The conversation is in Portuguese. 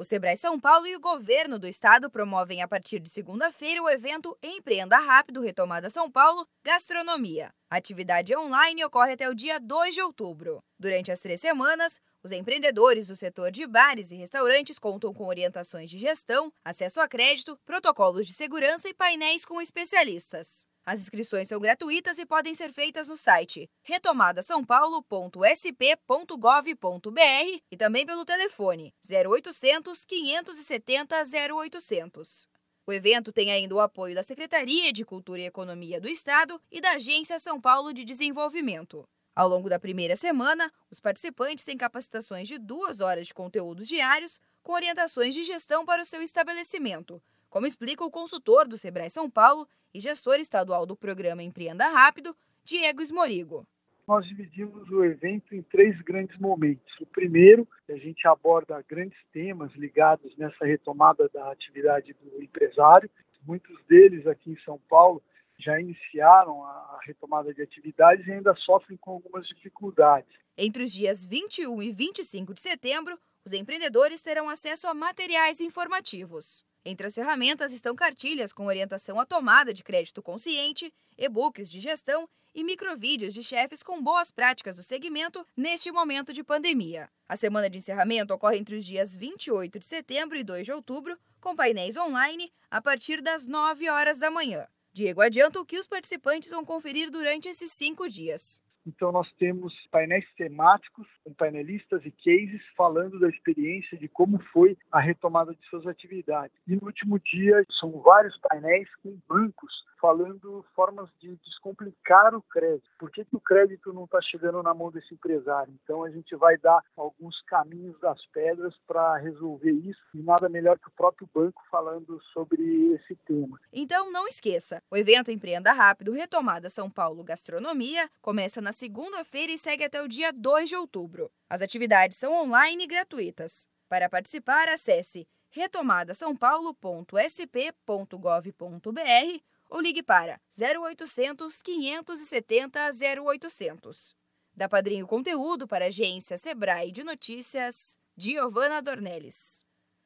O Sebrae São Paulo e o governo do estado promovem a partir de segunda-feira o evento Empreenda Rápido Retomada São Paulo Gastronomia. A atividade online ocorre até o dia 2 de outubro. Durante as três semanas, os empreendedores do setor de bares e restaurantes contam com orientações de gestão, acesso a crédito, protocolos de segurança e painéis com especialistas. As inscrições são gratuitas e podem ser feitas no site retomadasaopaulo.sp.gov.br e também pelo telefone 0800 570 0800. O evento tem ainda o apoio da Secretaria de Cultura e Economia do Estado e da Agência São Paulo de Desenvolvimento. Ao longo da primeira semana, os participantes têm capacitações de duas horas de conteúdos diários com orientações de gestão para o seu estabelecimento, como explica o consultor do Sebrae São Paulo e gestor estadual do programa Empreenda Rápido, Diego Esmorigo. Nós dividimos o evento em três grandes momentos. O primeiro, a gente aborda grandes temas ligados nessa retomada da atividade do empresário. Muitos deles aqui em São Paulo já iniciaram a retomada de atividades e ainda sofrem com algumas dificuldades. Entre os dias 21 e 25 de setembro, os empreendedores terão acesso a materiais informativos. Entre as ferramentas estão cartilhas com orientação à tomada de crédito consciente, e-books de gestão e microvídeos de chefes com boas práticas do segmento neste momento de pandemia. A semana de encerramento ocorre entre os dias 28 de setembro e 2 de outubro, com painéis online a partir das 9 horas da manhã. Diego adianta o que os participantes vão conferir durante esses cinco dias. Então, nós temos painéis temáticos com painelistas e cases falando da experiência de como foi a retomada de suas atividades. E no último dia, são vários painéis com bancos falando formas de descomplicar o crédito. Por que, que o crédito não está chegando na mão desse empresário? Então, a gente vai dar alguns caminhos das pedras para resolver isso e nada melhor que o próprio banco falando sobre esse tema. Então, não esqueça, o evento Empreenda Rápido Retomada São Paulo Gastronomia começa na segunda-feira e segue até o dia 2 de outubro. As atividades são online e gratuitas. Para participar, acesse retomadasaopaulo.sp.gov.br ou ligue para 0800 570 0800. Da Padrinho Conteúdo para a agência Sebrae de Notícias, Giovana Dornelles.